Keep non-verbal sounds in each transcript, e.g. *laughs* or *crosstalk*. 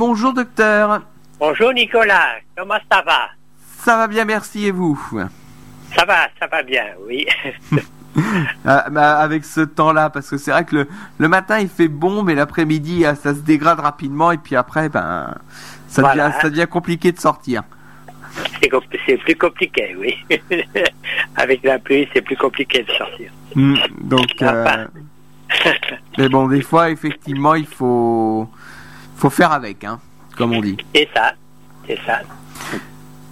Bonjour docteur. Bonjour Nicolas, comment ça va? Ça va bien, merci et vous? Ça va, ça va bien, oui. *laughs* Ah, bah, avec ce temps-là, parce que c'est vrai que le, le matin il fait bon, mais l'après-midi ah, ça se dégrade rapidement et puis après ben ça, Voilà. devient, ça devient compliqué de sortir. C'est plus compliqué, oui. *laughs* Avec la pluie, c'est plus compliqué de sortir. Hmm, donc, euh, Enfin. mais bon, des fois effectivement il faut faut faire avec, hein, comme on dit. c'est ça, c'est ça.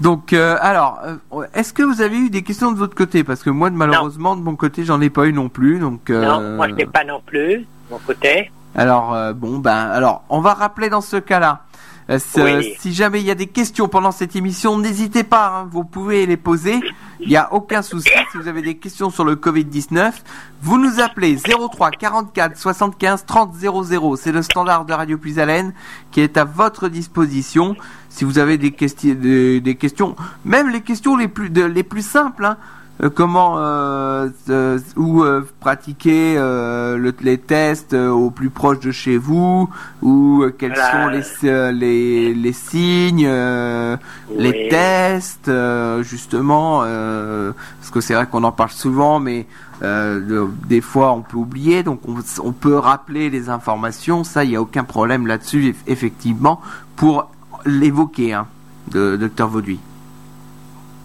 Donc, euh, alors, euh, est-ce que vous avez eu des questions de votre côté? Parce que moi, malheureusement, de mon côté, j'en ai pas eu non plus. Donc, euh, Non, moi je n'ai pas non plus, de mon côté. Alors euh, bon ben alors on va rappeler dans ce cas-là. Euh, Oui. Si jamais il y a des questions pendant cette émission, n'hésitez pas, hein, vous pouvez les poser. Il n'y a aucun souci. Si vous avez des questions sur le Covid-19, vous nous appelez 03 44 75 30 00. C'est le standard de Radio Plus Haleine qui est à votre disposition. Si vous avez des, questions, des, des questions, même les questions les plus, de- les plus simples, hein, euh, comment euh, euh, ou euh, pratiquer euh, le- les tests euh, au plus proche de chez vous ou euh, quels Voilà. sont les, euh, les, les signes euh, les tests euh, justement euh, parce que c'est vrai qu'on en parle souvent mais euh, de- des fois on peut oublier donc on, on peut rappeler les informations ça il n'y a aucun problème là-dessus eff- effectivement pour l'évoquer hein, de docteur Vauduit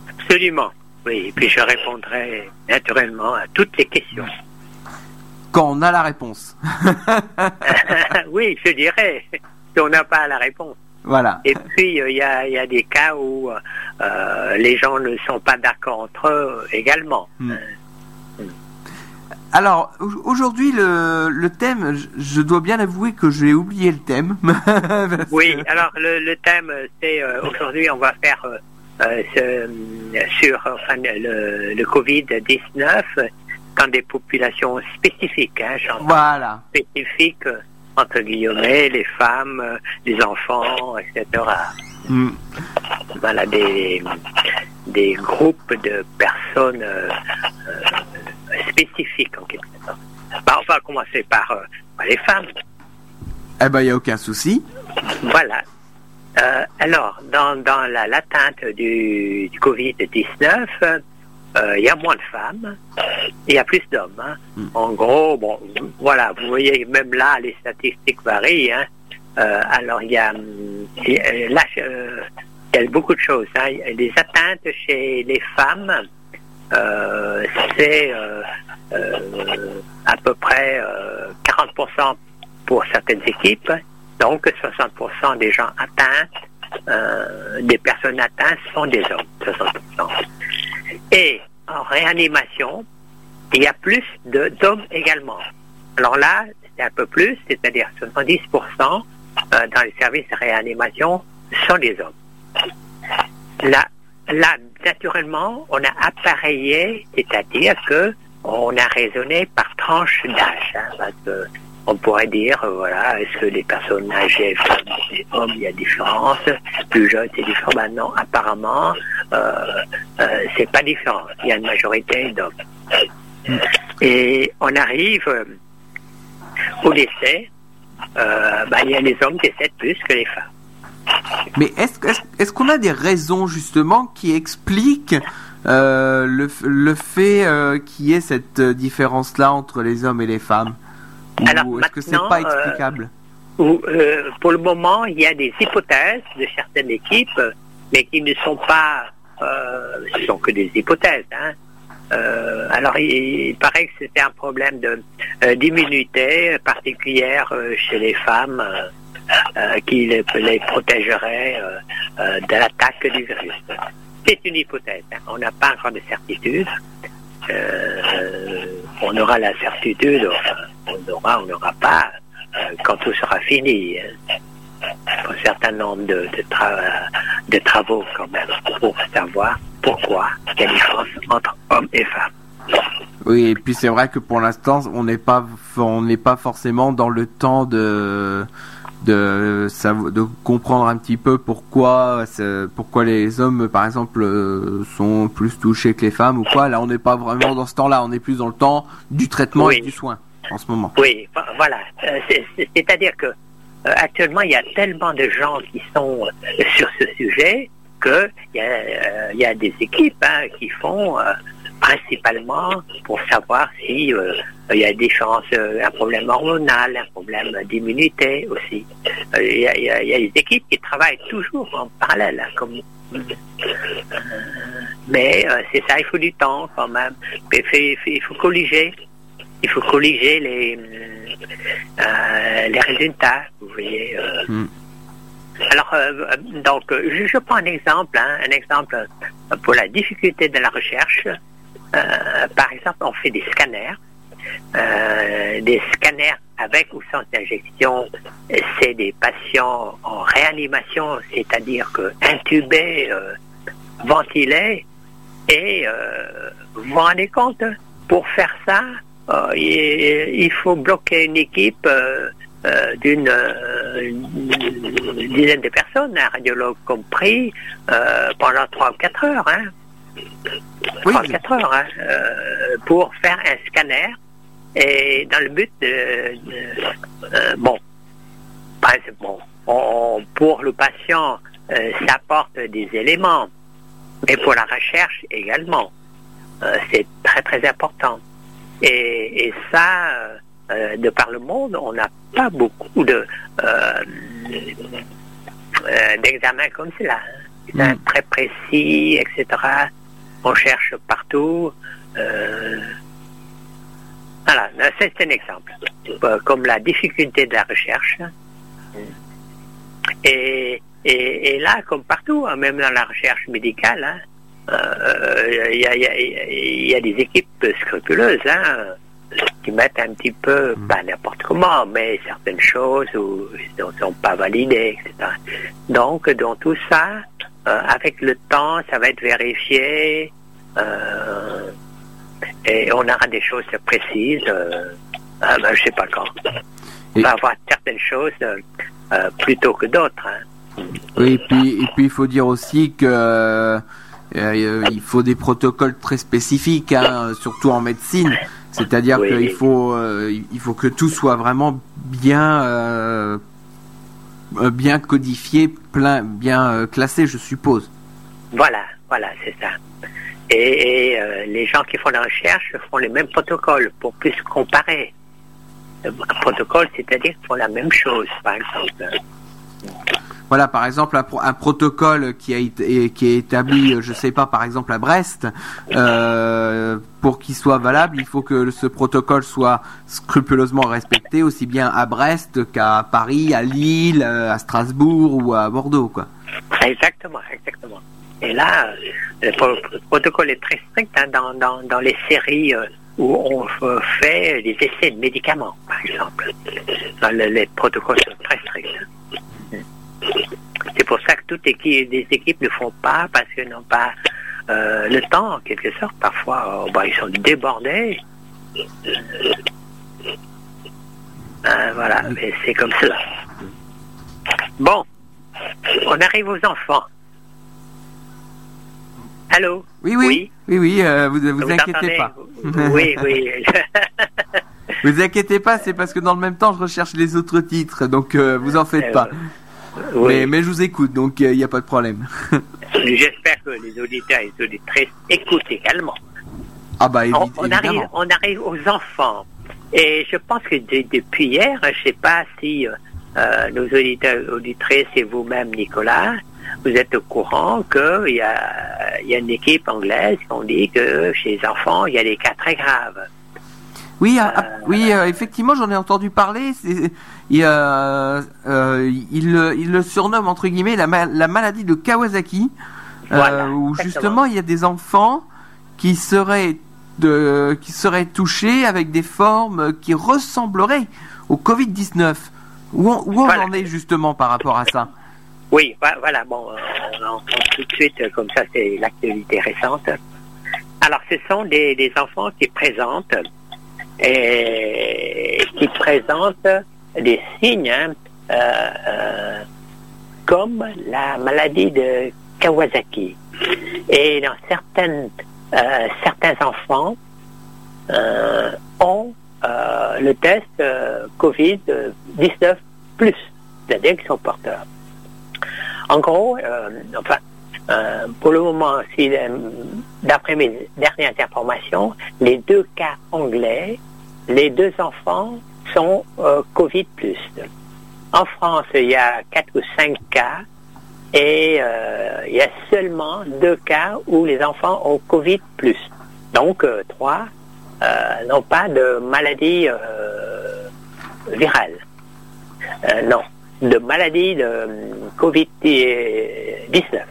Absolument. Oui, et puis je répondrai naturellement à toutes les questions. quand on a la réponse *laughs* *laughs* oui, je dirais, si on n'a pas la réponse. voilà Et puis, euh, il y, a, il y a des cas où euh, les gens ne sont pas d'accord entre eux également. Hmm. Alors au- aujourd'hui le, le thème, je, dois bien avouer que j'ai oublié le thème. *laughs* Oui, que- alors le, le thème, c'est euh, aujourd'hui, on va faire euh, euh, sur enfin, le, le Covid-19 dans des populations spécifiques, hein, Voilà. spécifiques, euh, entre guillemets, les femmes, euh, les enfants, etc. Hmm. Voilà, des, des groupes de personnes euh, euh, spécifiques, en quelque sorte. Bah, on va commencer par, euh, par les femmes. Eh ben il y a aucun souci. Voilà. Euh, alors, dans, dans la- l'atteinte du, du Covid-19, euh, il y a moins de femmes, il y a plus d'hommes. hein. Mm. En gros, bon, voilà, vous voyez, même là, les statistiques varient. hein. Euh, alors, il y a, il y a- là, il y a beaucoup de choses. hein. Les atteintes chez les femmes, euh, c'est euh, euh, à peu près euh, 40% pour certaines équipes. Donc 60% des gens atteints, euh, des personnes atteintes sont des hommes, 60%. Et en réanimation, il y a plus d'hommes également. Alors là, c'est un peu plus, c'est-à-dire 70% euh, dans les services de réanimation sont des hommes. Là, naturellement, on a appareillé, c'est-à-dire que on a raisonné par tranche d'âge. hein, on pourrait dire, euh, voilà, est-ce que les personnes âgées, femmes et hommes, il y a différence? Plus jeunes, c'est différent. Non, apparemment, euh, euh, c'est pas différent. Il y a une majorité d'hommes. Et on arrive euh, au décès. Euh, ben, il y a les hommes qui décèdent plus que les femmes. Mais est-ce qu'on a des raisons justement qui expliquent le, le fait qu'il y ait cette différence-là entre les hommes et les femmes? Ou Alors, est-ce que c'est pas euh, explicable où, euh, pour le moment, il y a des hypothèses de certaines équipes, mais qui ne sont pas, euh, ce sont que des hypothèses. Hein. Euh, alors, il, il paraît que c'était un problème de euh, d'immunité particulière euh, chez les femmes euh, euh, qui les, les protégerait euh, euh, de l'attaque du virus. C'est une hypothèse. hein. On n'a pas encore de certitude. Euh, on aura la certitude, enfin, on aura, on n'aura pas euh, quand tout sera fini. hein. Un certain nombre de, de, tra- de travaux quand même pour savoir pourquoi il y a une différence entre hommes et femmes. Oui, et puis c'est vrai que pour l'instant, on n'est pas, on n'est pas forcément dans le temps de, de, de comprendre un petit peu pourquoi, pourquoi les hommes, par exemple, euh, sont plus touchés que les femmes ou quoi. Là, on n'est pas vraiment dans ce temps-là. On est plus dans le temps du traitement Oui. et du soin Oui, vo- voilà. Euh, c'est- c'est- C'est-à-dire que actuellement, il y a tellement de gens qui sont sur ce sujet qu'il y, a, y a des équipes hein, qui font principalement pour savoir si il y a des un problème hormonal, un problème d'immunité aussi. Il y, a, des équipes qui travaillent toujours en parallèle, hein, mais c'est ça, il faut du temps quand même. Il faut, corriger il faut corriger les, euh, les résultats, vous voyez. Euh. Hmm. Alors, euh, donc, je, je, prends un exemple, hein, un exemple pour la difficulté de la recherche. par exemple, on fait des scanners, des scanners avec ou sans injection. C'est des patients en réanimation, c'est-à-dire que intubés, ventilés, et vous vous rendez compte, pour faire ça, euh, il, faut bloquer une équipe euh, euh, d'une dizaine de personnes, un radiologue compris, pendant 3 ou 4 heures. Hein. 3 ou 4 heures hein, pour faire un scanner et dans le but de, bon, bon on, pour le patient ça apporte des éléments mais pour la recherche également c'est très très important et, ça, euh, de par le monde, on n'a pas beaucoup de euh, euh, d'examens comme cela. Hein. Mm. Très précis, etc. On cherche partout. voilà, c'est un exemple. Comme la difficulté de la recherche. Et, et, là, comme partout, hein, même dans la recherche médicale, hein, il euh, y, a, des équipes scrupuleuses hein, qui mettent un petit peu, mm. pas n'importe comment, mais certaines choses où ne sont pas validées, etc. Donc, dans tout ça, euh, avec le temps, ça va être vérifié euh, et on aura des choses précises. Ah, ben, je sais pas quand. On va avoir certaines choses plutôt que d'autres. Hein. Oui, et puis, et puis il faut dire aussi que euh, il faut des protocoles très spécifiques, hein, surtout en médecine. C'est-à-dire qu'il faut, euh, il faut que tout soit vraiment bien, euh, bien codifié, plein, bien classé, je suppose. Voilà, voilà, c'est ça. Et, les gens qui font la recherche font les mêmes protocoles pour plus comparer. Un protocole, c'est-à-dire qu'ils font la même chose, par exemple. Voilà, par exemple, un, protocole qui qui est établi, je sais pas, par exemple à Brest, euh, pour qu'il soit valable, il faut que ce protocole soit scrupuleusement respecté, aussi bien à Brest qu'à Paris, à Lille, à Strasbourg ou à Bordeaux, quoi. Exactement, exactement. Et là, le, protocole est très strict hein, dans, dans, dans, les séries euh, où on fait des essais de médicaments, par exemple. les protocoles sont très stricts. C'est pour ça que toutes les équipes ne font pas parce qu'elles n'ont pas euh, le temps, en quelque sorte. Parfois, euh, bah, ils sont débordés. Euh, voilà, mais c'est comme cela. Bon, on arrive aux enfants. Allô? Oui, oui, oui, oui, vous vous, inquiétez pas. *laughs* Oui, oui. vous inquiétez pas, c'est parce que dans le même temps, je recherche les autres titres, donc vous en faites pas. Oui. Mais, je vous écoute, donc il n'y a pas de problème. *laughs* J'espère que les auditeurs et les auditrices écoutent également. Ah bah on, on arrive, on arrive aux enfants. Et je pense que depuis hier, je ne sais pas si euh, euh, nos auditeurs et auditrices et vous-même, Nicolas, vous êtes au courant qu'il y a, y a une équipe anglaise qui dit que chez les enfants, il y a des cas très graves. Oui, ah, ah, oui, euh, effectivement, j'en ai entendu parler. Il, euh, euh, il, le surnomme entre guillemets la, la maladie de Kawasaki, où justement il y a des enfants qui seraient de, qui seraient touchés avec des formes qui ressembleraient au Covid 19. Où, on, en est justement par rapport à ça? Oui, voilà. Bon, on, tout de suite comme ça, c'est l'actualité récente. Alors, ce sont des, des enfants qui présentent et qui présente des signes hein, euh, euh, comme la maladie de Kawasaki. Et dans certaines, euh, certains enfants ont le test Covid-19 plus. c'est-à-dire qu'ils sont porteurs. En gros, enfin, pour le moment, d'après mes dernières informations, les deux cas anglais, les deux enfants sont Covid plus. En France, il y a quatre ou cinq cas et euh, il y a seulement deux cas où les enfants ont Covid plus. Donc euh, trois euh, n'ont pas de maladie virale. non, de maladie de Covid-19.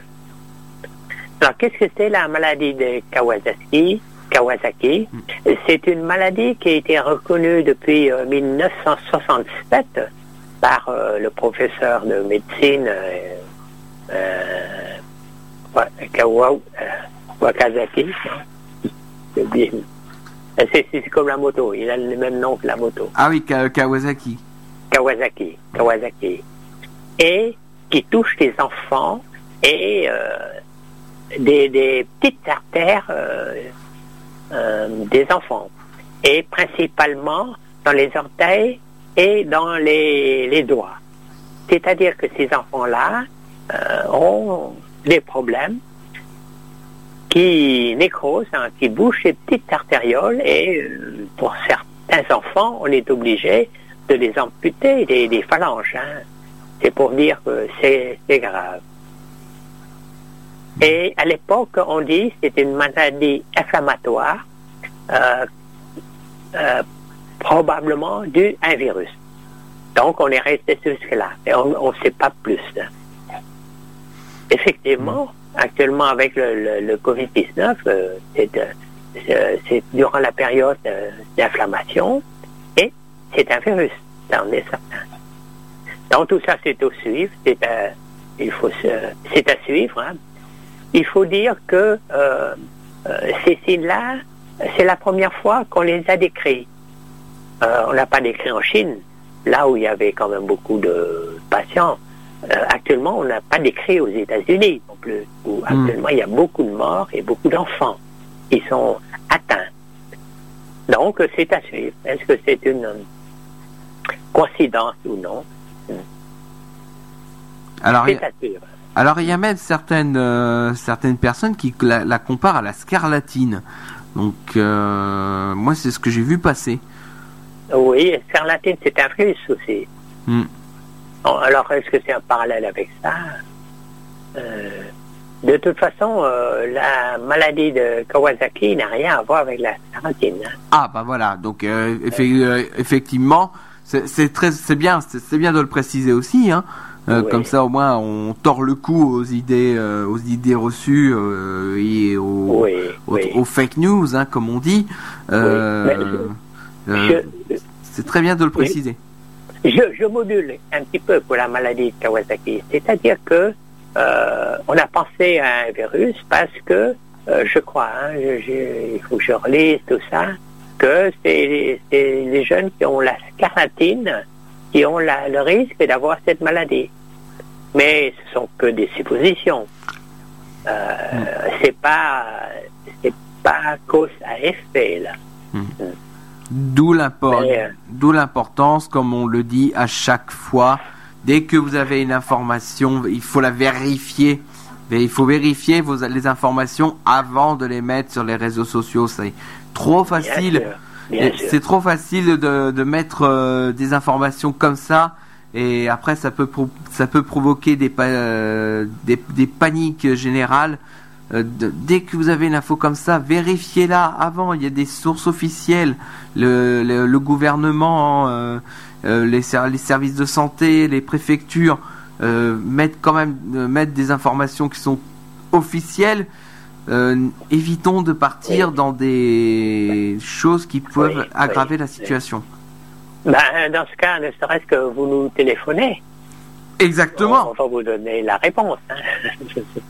Alors qu'est-ce que c'est la maladie de Kawasaki? Kawasaki. C'est une maladie qui a été reconnue depuis 1967 par le professeur de médecine euh, Wakazaki. C'est comme la moto, il a le même nom que la moto. Ah oui, Kawasaki. Kawasaki, Kawasaki. Et qui touche les enfants et euh, des, petites artères euh, euh, des enfants. Et principalement dans les orteils et dans les, doigts. C'est-à-dire que ces enfants-là, euh, ont des problèmes qui nécrosent, qui bouchent les petites artérioles et euh, pour certains enfants, on est obligé de les amputer des, phalanges. Hein. C'est pour dire que c'est grave. Et à l'époque, on dit que c'est une maladie inflammatoire, euh, probablement due à un virus. Donc, on est resté jusque-là. Et on ne sait pas plus. Effectivement, actuellement avec le, Covid-19, euh, euh, c'est durant la période euh, d'inflammation et c'est un virus, ça en est certain. Donc tout ça, c'est au suivre, c'est à, il faut, c'est à suivre. Hein. Il faut dire que ces signes-là, c'est la première fois qu'on les a décrits. on n'a pas décrit en Chine, là où il y avait quand même beaucoup de patients. Euh, actuellement, on n'a pas décrit aux États-Unis non plus, où hmm. actuellement il y a beaucoup de morts et beaucoup d'enfants qui sont atteints. Donc, c'est à suivre. Est-ce que c'est une coïncidence ou non? Alors, il, alors, il y a même certaines, euh, certaines personnes qui la, comparent à la scarlatine. Donc, euh, moi, c'est ce que j'ai vu passer. Oui, scarlatine, c'est un virus aussi. Hmm. Alors, est-ce que c'est un parallèle avec ça? Euh, De toute façon, la maladie de Kawasaki n'a rien à voir avec la scarlatine. Hein. Ah, bah voilà. Donc, effectivement, c'est bien, c'est bien de le préciser aussi. Hein. Comme ça, au moins, on tord le cou aux idées, aux idées reçues et aux, fake news, hein, comme on dit. c'est très bien de le préciser. Je, module un petit peu pour la maladie de Kawasaki. C'est-à-dire que euh, on a pensé à un virus parce que, euh, je crois, hein, il faut que je relise tout ça, que c'est les jeunes qui ont la scarlatine qui ont le risque d'avoir cette maladie. Mais ce sont que des suppositions. Euh, c'est pas c'est pas cause à effet là. Hmm. Hmm. Euh, d'où l'importance, comme on le dit à chaque fois, dès que vous avez une information, il faut la vérifier. il faut vérifier vos, les informations avant de les mettre sur les réseaux sociaux. C'est trop facile. C'est trop facile de, mettre euh, des informations comme ça et après ça peut ça peut provoquer des, euh, des, des paniques générales euh, dès que vous avez une info comme ça, vérifiez-la avant. Il y a des sources officielles, le, gouvernement, euh, euh, les, services de santé, les préfectures mettent quand même mettent des informations qui sont officielles. évitons de partir dans des choses qui peuvent aggraver la situation. Ben, dans ce cas, ne serait-ce que vous nous téléphonez. Exactement. On va vous donner la réponse. Hein. *laughs*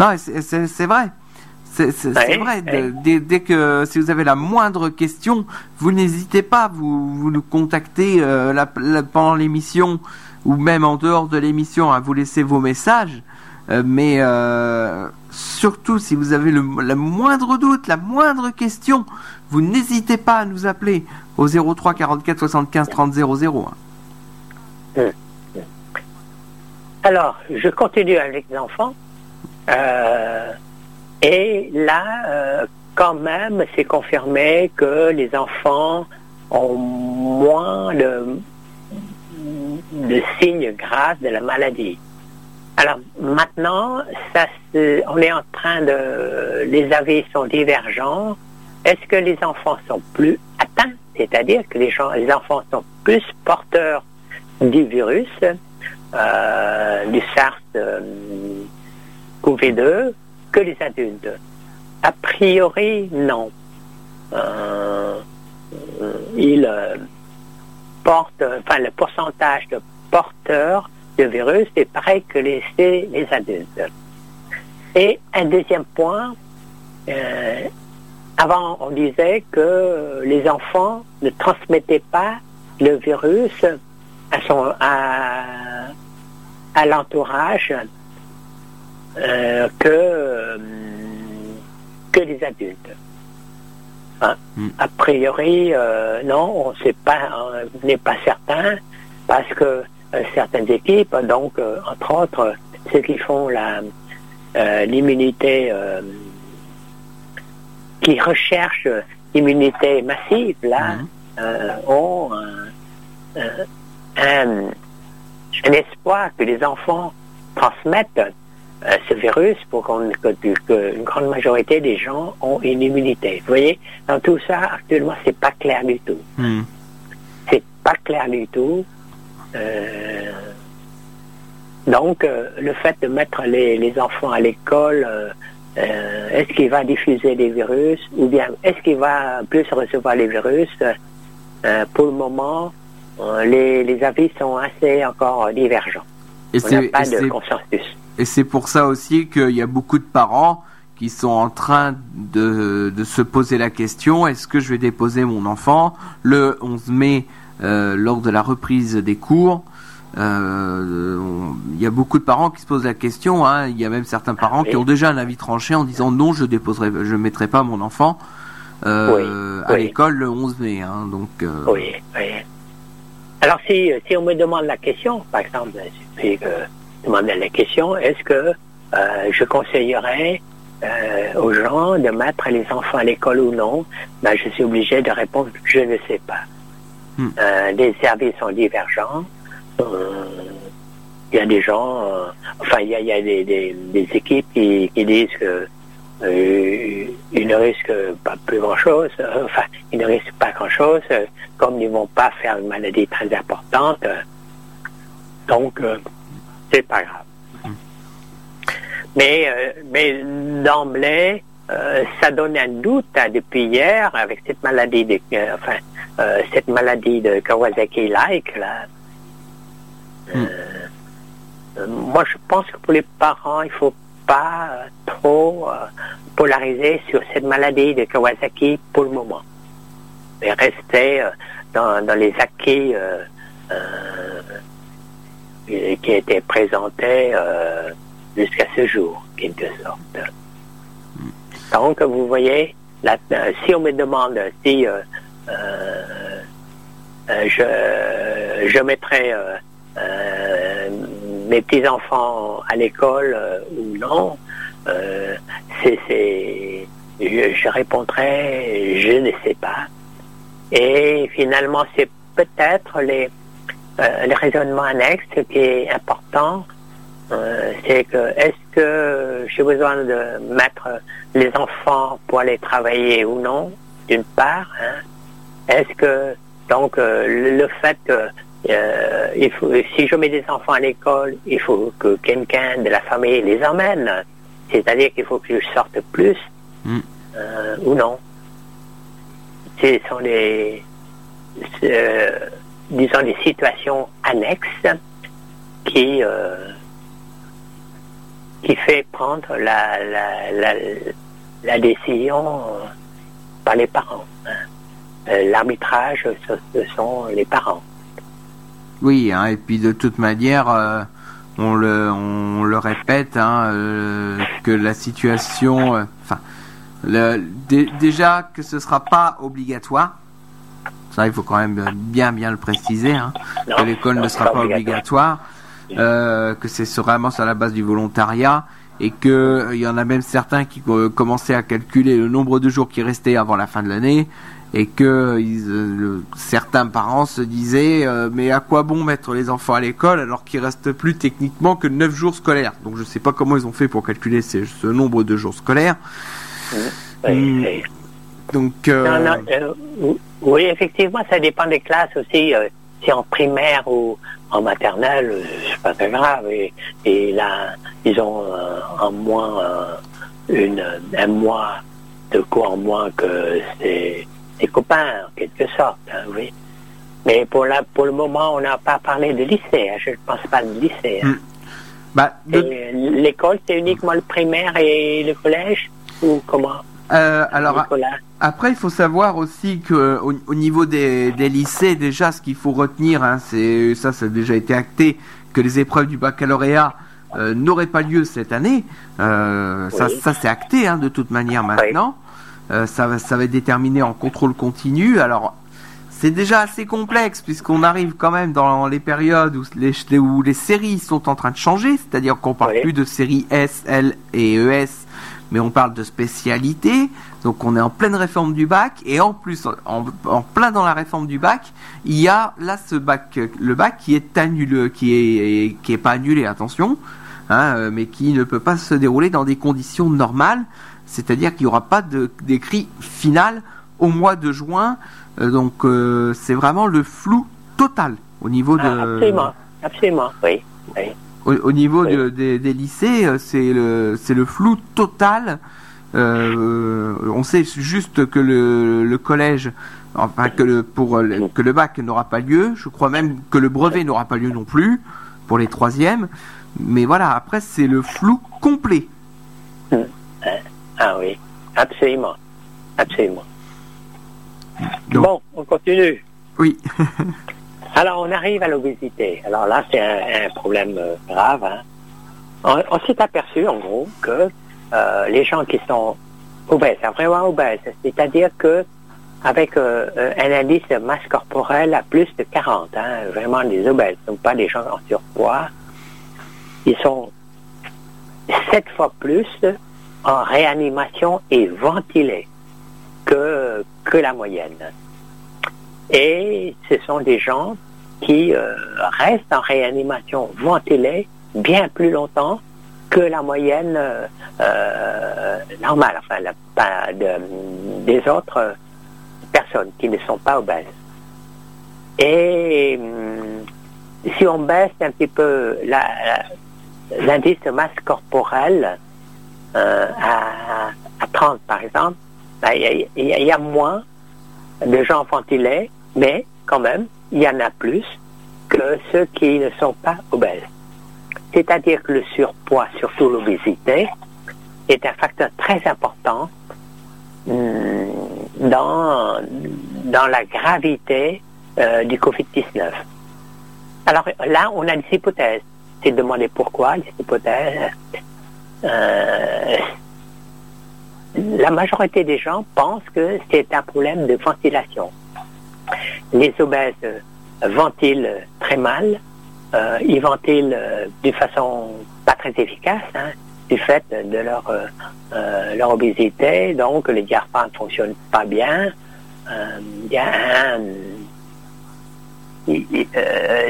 Non, c'est vrai. C'est vrai. Dès, que si vous avez la moindre question, vous n'hésitez pas, vous, vous nous contactez euh, pendant l'émission ou même en dehors de l'émission à vous laisser vos messages. Euh, mais euh, surtout, si vous avez le, moindre doute, la moindre question, vous n'hésitez pas à nous appeler au 03 44 75 30 00. Alors, je continue avec les enfants. Euh, et là, euh, quand même, c'est confirmé que les enfants ont moins de, de signes graves de la maladie. Alors maintenant, ça, on est en train de... Les avis sont divergents. Est-ce que les enfants sont plus atteints, c'est-à-dire que les, enfants sont plus porteurs du virus, euh, du SARS-CoV-2 que les adultes? A priori, non. Euh, euh, enfin le pourcentage de porteurs de virus est pareil que les, les adultes. Et un deuxième point, euh, avant on disait que les enfants ne transmettaient pas le virus à son à, à l'entourage euh, que que les adultes. Hein? Hmm. A priori, euh, non, on sait pas, on n'est pas certain parce que euh, certaines équipes, donc euh, entre autres ceux qui font la euh, l'immunité, qui recherchent l'immunité massive, là, mhm. ont un, espoir que les enfants transmettent ce virus pour qu'on, que, une grande majorité des gens ont une immunité. Vous voyez, dans tout ça, actuellement, c'est pas clair du tout. Mhm. C'est pas clair du tout. Euh, donc, euh, le fait de mettre les, enfants à l'école, euh, est-ce qu'il va diffuser des virus ou bien est-ce qu'il va plus recevoir les virus? Pour le moment, les, avis sont assez encore divergents. Et On n'a pas de consensus. Et c'est pour ça aussi qu'il y a beaucoup de parents qui sont en train de, de se poser la question est-ce que je vais déposer mon enfant le 11 mai euh, lors de la reprise des cours? Euh, il y a beaucoup de parents qui se posent la question. Hein. Il y a même certains parents qui ont déjà un avis tranché en disant non, je déposerai, je mettrai pas mon enfant euh, à l'école le 11 mai. Hein. donc. Oui, oui. Alors si, si on me demande la question, par exemple, si demande la question, est-ce que je conseillerais aux gens de mettre les enfants à l'école ou non? Ben, Je suis obligé de répondre je ne sais pas. Hmm. Euh, les services sont divergents. Il euh, y a des gens, euh, enfin, il y a, des, équipes qui, disent que ils ne risquent pas plus grand-chose, enfin, ils ne risquent pas grand-chose, comme ils ne vont pas faire une maladie très importante. donc, c'est pas grave. Mais, mais d'emblée, ça donne un doute hein, depuis hier avec cette maladie, de, enfin, euh, cette maladie de Kawasaki-like, là, hmm. euh, moi je pense que pour les parents, il faut pas trop euh, polariser sur cette maladie de Kawasaki pour le moment. Mais rester dans, les acquis qui étaient présentés jusqu'à ce jour, quelque sorte. Donc, vous voyez, si on me demande si euh, euh, je, je mettrai euh, mes petits-enfants à l'école ou non, c'est, je, répondrai, je ne sais pas. Et finalement, c'est peut-être les, les raisonnements annexes qui est important. c'est que est-ce que j'ai besoin de mettre les enfants pour aller travailler ou non, d'une part, hein, est-ce que, donc, euh, le fait que euh, il faut, si je mets des enfants à l'école, il faut que quelqu'un de la famille les emmène. C'est-à-dire qu'il faut que je sorte plus mm. euh, ou non. Ce sont des, disons, des situations annexes qui, qui fait prendre la, la, la, décision par les parents. Hein. Euh, l'arbitrage, ce, sont les parents. Oui, hein, et puis de toute manière, euh, on, le, répète, hein, euh, que la situation, enfin, déjà que ce sera pas obligatoire. Ça, il faut quand même bien bien le préciser, hein, que l'école ne sera pas obligatoire. euh, que c'est vraiment sur la base du volontariat et que il y en a même certains qui commençaient à calculer le nombre de jours qui restaient avant la fin de l'année et que certains parents se disaient mais à quoi bon mettre les enfants à l'école alors qu'il reste plus techniquement que 9 jours scolaires? Donc je sais pas comment ils ont fait pour calculer ce nombre de jours scolaires Hmm. Donc, euh, euh, oui, effectivement, ça dépend des classes aussi. Euh, si en primaire ou en maternelle, c'est pas très grave. Et, là, ils ont en moins une, un mois de cours en moins que ses, copains, en quelque sorte. Hein, oui. Mais pour, la, pour le moment, on n'a pas parlé de lycée. Hein, je ne pense pas de lycée. Hein. Hmm. Bah, l'école, c'est uniquement le primaire et le collège ou comment? Euh, alors après, il faut savoir aussi que au, niveau des, lycées, déjà, ce qu'il faut retenir, hein, c'est ça, ça a déjà été acté, que les épreuves du baccalauréat euh, n'auraient pas lieu cette année. Euh, ça, ça c'est acté hein, de toute manière maintenant. Ça, va, ça va être déterminé en contrôle continu. Alors, c'est déjà assez complexe puisqu'on arrive quand même dans les périodes où les, où les séries sont en train de changer, c'est-à-dire qu'on parle plus de séries S, L et ES, mais on parle de spécialité. Donc on est en pleine réforme du bac et en plus en, plein dans la réforme du bac, il y a là ce bac, le bac qui est annulé, qui est qui est pas annulé, attention, hein, euh, mais qui ne peut pas se dérouler dans des conditions normales, c'est-à-dire qu'il n'y aura pas d'écrit final au mois de juin. Euh, donc euh, c'est vraiment le flou total au niveau de. Ah, absolument, absolument, oui. oui. Au, niveau des, lycées, euh, c'est le, flou total. Euh, on sait juste que le, collège, enfin que le, pour que le bac n'aura pas lieu. Je crois même que le brevet n'aura pas lieu non plus pour les troisièmes. Mais voilà, après c'est le flou complet. Ah oui, absolument, absolument. bon, on continue. Oui. *laughs* Alors, on arrive à l'obésité. Alors là, c'est un, problème euh, grave. Hein. On, s'est aperçu, en gros, que euh, les gens qui sont obèses, vraiment obèses, c'est-à-dire que avec euh, un indice de masse corporelle à plus de 40, hein, vraiment des obèses, donc pas des gens en surpoids, ils sont sept fois plus en réanimation et ventilés que, que la moyenne. Et ce sont des gens qui euh, reste en réanimation ventilée bien plus longtemps que la moyenne euh, euh, normale, enfin la, des autres personnes qui ne sont pas obèses. Et si on baisse un petit peu l'indice de masse corporelle à, 30 par exemple, ben, il y, a moins de gens ventilés, mais quand même, il y en a plus que ceux qui ne sont pas obèses. C'est-à-dire que le surpoids, surtout l'obésité, est un facteur très important hmm, dans, la gravité euh, du Covid-19. Alors là, on a des hypothèses. C'est demandé pourquoi, les hypothèses. Euh, la majorité des gens pensent que c'est un problème de ventilation les obèses ventilent très mal. Euh, ils ventilent euh, d'une façon pas très efficace, hein, du fait de leur, euh, obésité. Donc, les diaphragmes ne fonctionnent pas bien.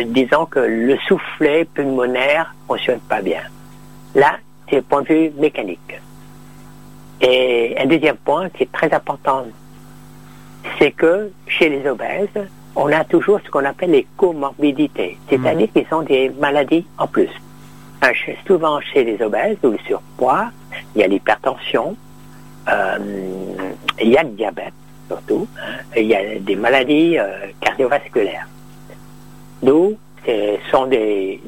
Disons que le soufflet pulmonaire ne fonctionne pas bien. C'est le point de vue mécanique. Et un deuxième point qui est très important c'est que chez les obèses, on a toujours ce qu'on appelle les comorbidités, c'est-à-dire qu'ils ont des maladies en plus. Souvent chez les obèses ou le surpoids, il y a l'hypertension, euh, il y a le diabète surtout, hein, il y a des maladies euh, cardiovasculaires. D'où ce sont des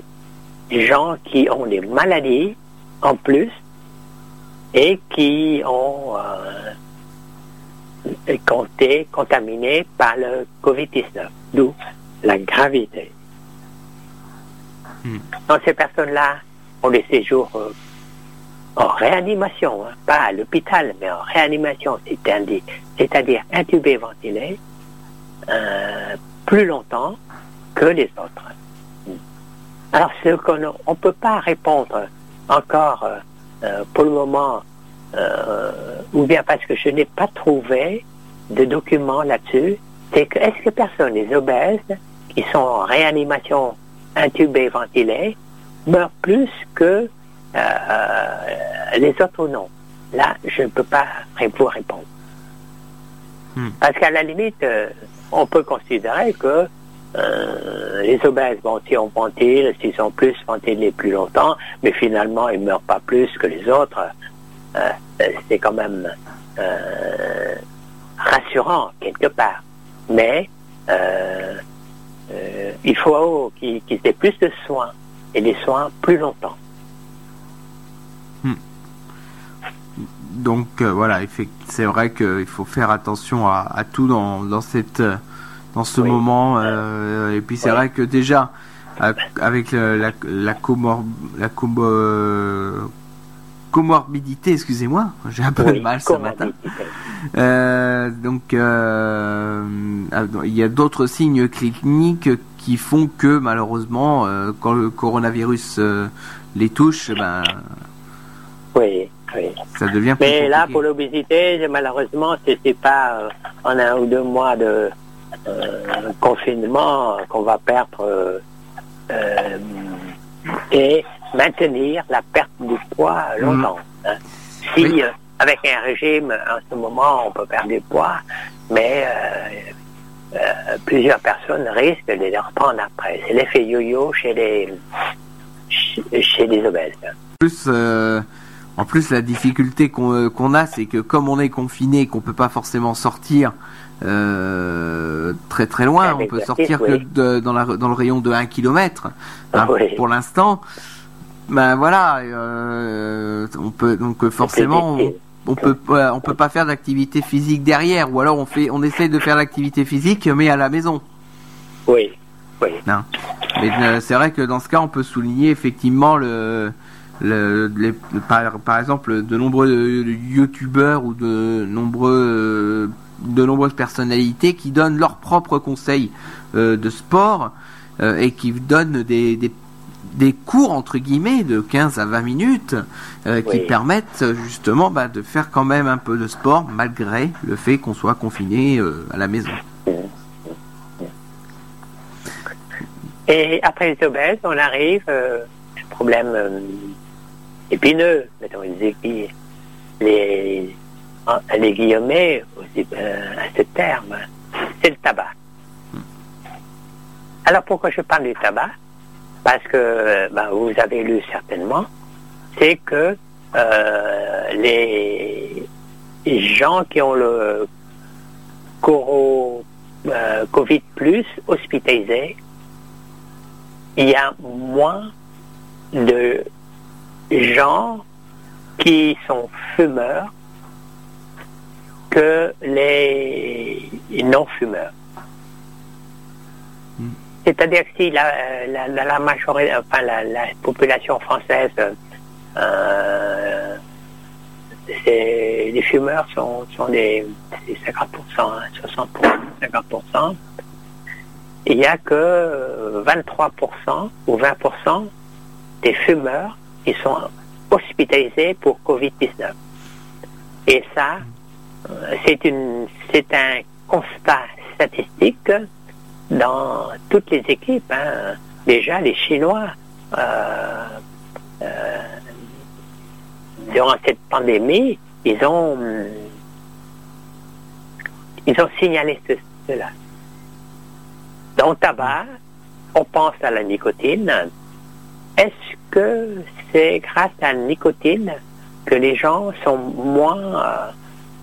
gens qui ont des maladies en plus et qui ont été contaminés par le Covid-19, d'où la gravité. Hmm. Donc ces personnes-là ont des séjours euh, en réanimation, hein, pas à l'hôpital, mais en réanimation, c'est-à-dire intubés, ventilés, euh, plus longtemps que les autres. Alors, ce qu'on ne peut pas répondre encore pour le moment, ou bien parce que je n'ai pas trouvé de documents là-dessus, c'est que est-ce que personne, les obèses, qui sont en réanimation intubés, ventilés, meurent plus que les autres ou non? Là, je ne peux pas vous répondre. Hmm. Parce qu'à la limite, on peut considérer que euh, les obèses, bon, si on ventile, s'ils sont plus ventilés plus longtemps, mais finalement, ils ne meurent pas plus que les autres, euh, c'est quand même euh, rassurant quelque part. Mais il faut qu'ils aient plus de soins et des soins plus longtemps. Hmm. Donc voilà, c'est vrai qu'il faut faire attention à, tout dans, dans cette dans ce moment. Euh, et puis c'est vrai que déjà, avec la, la, la, euh, comorbidité, excusez-moi, j'ai un peu de mal ce matin. Euh, donc, euh, ah, il y a d'autres signes cliniques qui font que malheureusement, quand le coronavirus les touche, ben, oui, oui. ça devient plus Mais là, pour l'obésité, malheureusement, c'est pas en un ou deux mois de, euh, confinement qu'on va perdre euh, euh, et maintenir la perte du poids longtemps. Mm. Hein. Si avec un régime en ce moment on peut perdre du poids, mais plusieurs personnes risquent de les reprendre après. C'est l'effet yo-yo chez les chez, les obèses. Plus en plus, la difficulté qu'on a, c'est que comme on est confiné, qu'on peut pas forcément sortir, euh, très très loin. On peut sortir que dans, la, dans le rayon de 1 km. Hein, pour l'instant, ben voilà, euh, on peut donc forcément on, peut on peut pas faire d'activité physique derrière, ou alors on fait on essaye de faire l'activité physique mais à la maison. Oui, oui. Mais euh, c'est vrai que dans ce cas, on peut souligner effectivement le le, par, par, exemple de nombreux youtubeurs ou de nombreux de nombreuses personnalités qui donnent leurs propres conseils euh, de sport euh, et qui donnent des, des, cours entre guillemets de 15 à 20 minutes euh, qui permettent justement bah, de faire quand même un peu de sport malgré le fait qu'on soit confiné à la maison. Et après les obèses, on arrive, problème épineux, mettons, les, les les guillemets euh, à ce terme, c'est le tabac. Alors pourquoi je parle du tabac? Parce que ben, vous avez lu certainement, c'est que euh, les gens qui ont le coro, euh, Covid plus hospitalisés, il y a moins de gens qui sont fumeurs que les non-fumeurs. Hmm. C'est-à-dire que si la, la, majorité, enfin la, population française, euh, les fumeurs sont, sont des 50%, 60%, 50%. Il n'y a que 23% ou 20% des fumeurs qui sont hospitalisés pour Covid-19. Et ça, c'est une, c'est un constat statistique dans toutes les équipes. Hein. Déjà, les Chinois, euh, euh, durant cette pandémie, ils ont, ils ont signalé cela. Dans le tabac, on pense à la nicotine. Est-ce que c'est grâce à la nicotine que les gens sont moins euh,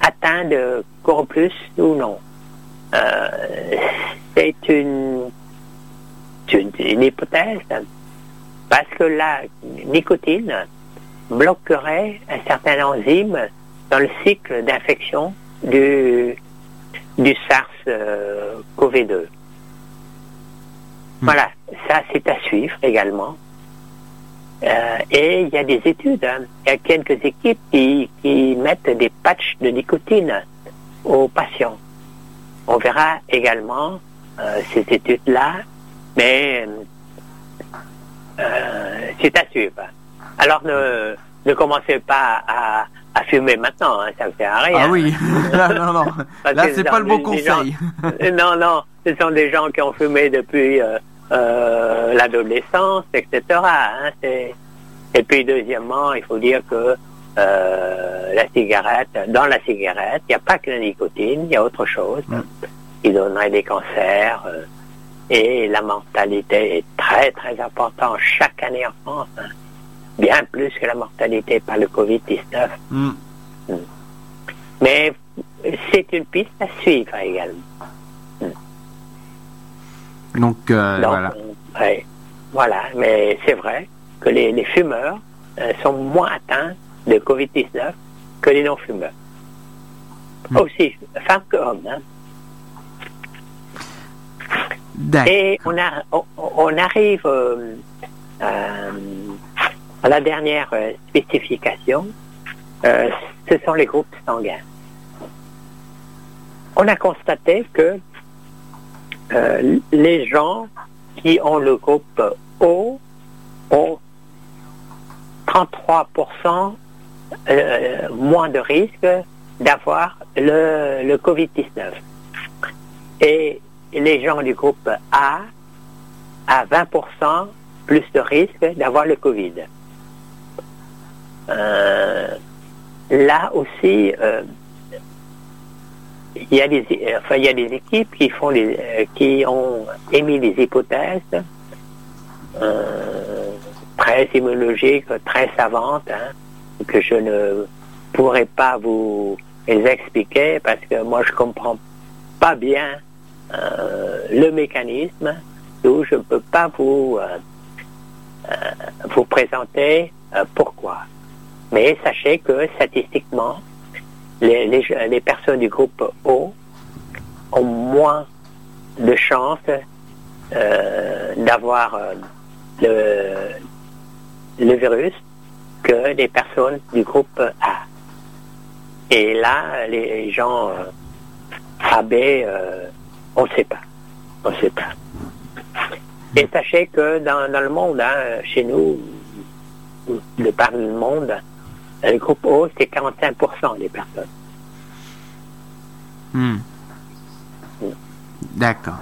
atteint de plus ou non. Euh, c'est une, une, hypothèse parce que la nicotine bloquerait un certain enzyme dans le cycle d'infection du, du SARS-CoV-2. Hmm. Voilà, ça c'est à suivre également. Euh, et il y a des études, hein. il y a quelques équipes qui, qui, mettent des patchs de nicotine aux patients. On verra également euh, ces études-là, mais euh, c'est à suivre. Alors ne, ne commencez pas à, à fumer maintenant, hein, ça ne sert à rien. Ah oui, là, *laughs* non, non. Là, c'est pas le bon gens- conseil. *laughs* non, non, ce sont des gens qui ont fumé depuis euh, l'adolescence, etc. hein, Et puis deuxièmement, il faut dire que euh, la cigarette, dans la cigarette, il n'y a pas que la nicotine, il y a autre chose Mm. qui donnerait des cancers. euh, et la mortalité est très très importante chaque année en France, hein. bien plus que la mortalité par le Covid-19. Hmm. Mais c'est une piste à suivre également. Donc, euh, Donc, voilà. ouais, voilà, mais c'est vrai que les, les fumeurs euh, sont moins atteints de Covid-19 que les non-fumeurs. Hmm. Aussi, femmes que hommes. hein. Et on, a, on, on arrive euh, à la dernière spécification, ce sont les groupes sanguins. On a constaté que euh, les gens qui ont le groupe O ont 33% euh, moins de risque d'avoir le, le Covid-19. Et les gens du groupe A à 20% plus de risque d'avoir le Covid. Euh, là aussi, il y a des, enfin, il y a des équipes qui font les, euh, qui ont émis des hypothèses euh, très immunologiques, très savantes, hein, que je ne pourrais pas vous expliquer parce que moi je comprends pas bien euh, le mécanisme, d'où je ne peux pas vous, vous présenter pourquoi. Mais sachez que statistiquement, les, personnes du groupe O ont moins de chances euh, d'avoir euh, le, virus que les personnes du groupe A. Et là, les gens euh, AB, on ne sait pas. Et sachez que dans, dans le monde, hein, chez nous, de par le monde, le groupe O, c'est 45% des personnes. Hmm. D'accord.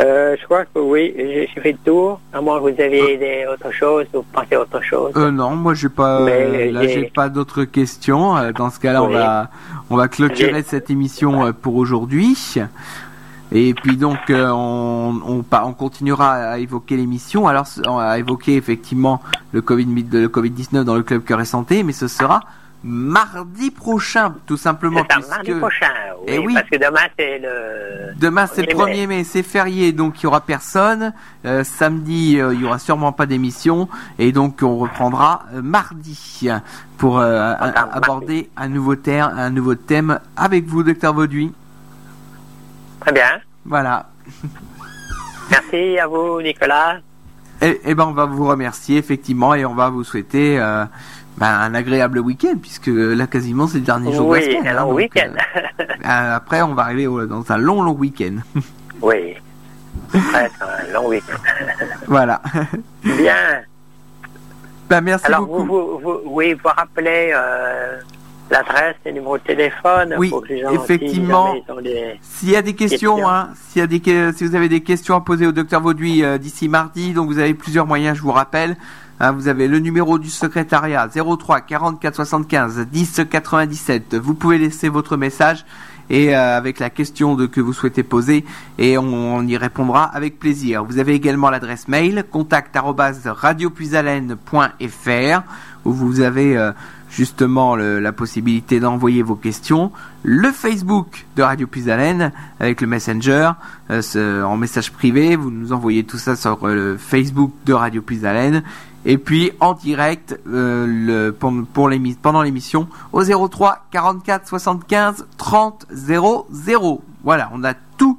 Euh, je crois que oui, j'ai fait le tour. À moins que vous avez des, autre chose, vous pensez à autre chose. Euh, non, moi j'ai pas, Mais là j'ai- j'ai pas d'autres questions. Euh, Dans ce cas-là, on va, on va clôturer cette émission euh, pour aujourd'hui. Et puis donc euh, on, on, on continuera à évoquer l'émission. Alors à évoquer effectivement le Covid le Covid 19 dans le club Cœur et Santé, mais ce sera mardi prochain, tout simplement. Puisque mardi prochain, oui, Eh oui. parce que demain c'est le... Demain c'est le 1er 1er mai, c'est férié, donc il y aura personne. Euh, samedi, euh, il y aura sûrement pas d'émission, et donc on reprendra mardi pour euh, mardi. aborder un nouveau thème, un nouveau thème avec vous, docteur Vauduit. Très bien. Voilà. Merci à vous, Nicolas. Et, et ben on va vous remercier effectivement, et on va vous souhaiter euh, ben, un agréable week-end, puisque là quasiment c'est le dernier jour de la Oui, semaine. hein, week-end. euh, euh, après, on va arriver au- dans un long, long week-end. *laughs* oui. Un long week-end. *laughs* voilà. Bien. ben, merci Alors, beaucoup. vous, vous, vous, oui, vous rappelez euh, l'adresse et le numéro de téléphone Oui, pour que les gens, effectivement. des- S'il y a des questions, Questions. hein, s'il y a des, que- si vous avez des questions à poser au docteur Vauduit euh, d'ici mardi, donc vous avez plusieurs moyens, je vous rappelle. Hein, vous avez le numéro du secrétariat 03 44 75 10 97. Vous pouvez laisser votre message et euh, avec la question de, que vous souhaitez poser et on, on y répondra avec plaisir. Vous avez également l'adresse mail contact arobase radiopuisalène.fr où vous avez euh, justement le- la possibilité d'envoyer vos questions, le Facebook de Radio Puisalène avec le Messenger euh, en message privé, vous nous envoyez tout ça sur euh, le Facebook de Radio Puisalène et puis en direct euh, le, pendant l'émission au 03 44 75 30 00. Voilà, on a tout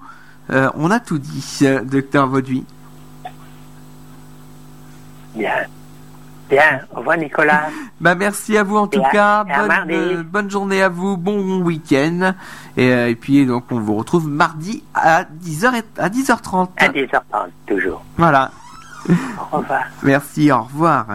on a tout dit, docteur Vauduit. Bien. Bien. Au revoir, Nicolas. *laughs* Bah merci à vous en tout à- cas. Bonne, euh, bonne journée à vous, bon week-end. Et, euh, et puis donc on vous retrouve mardi à 10h et- à 10h30. À 10h30, toujours. Voilà. Au revoir. *laughs* Merci, au revoir.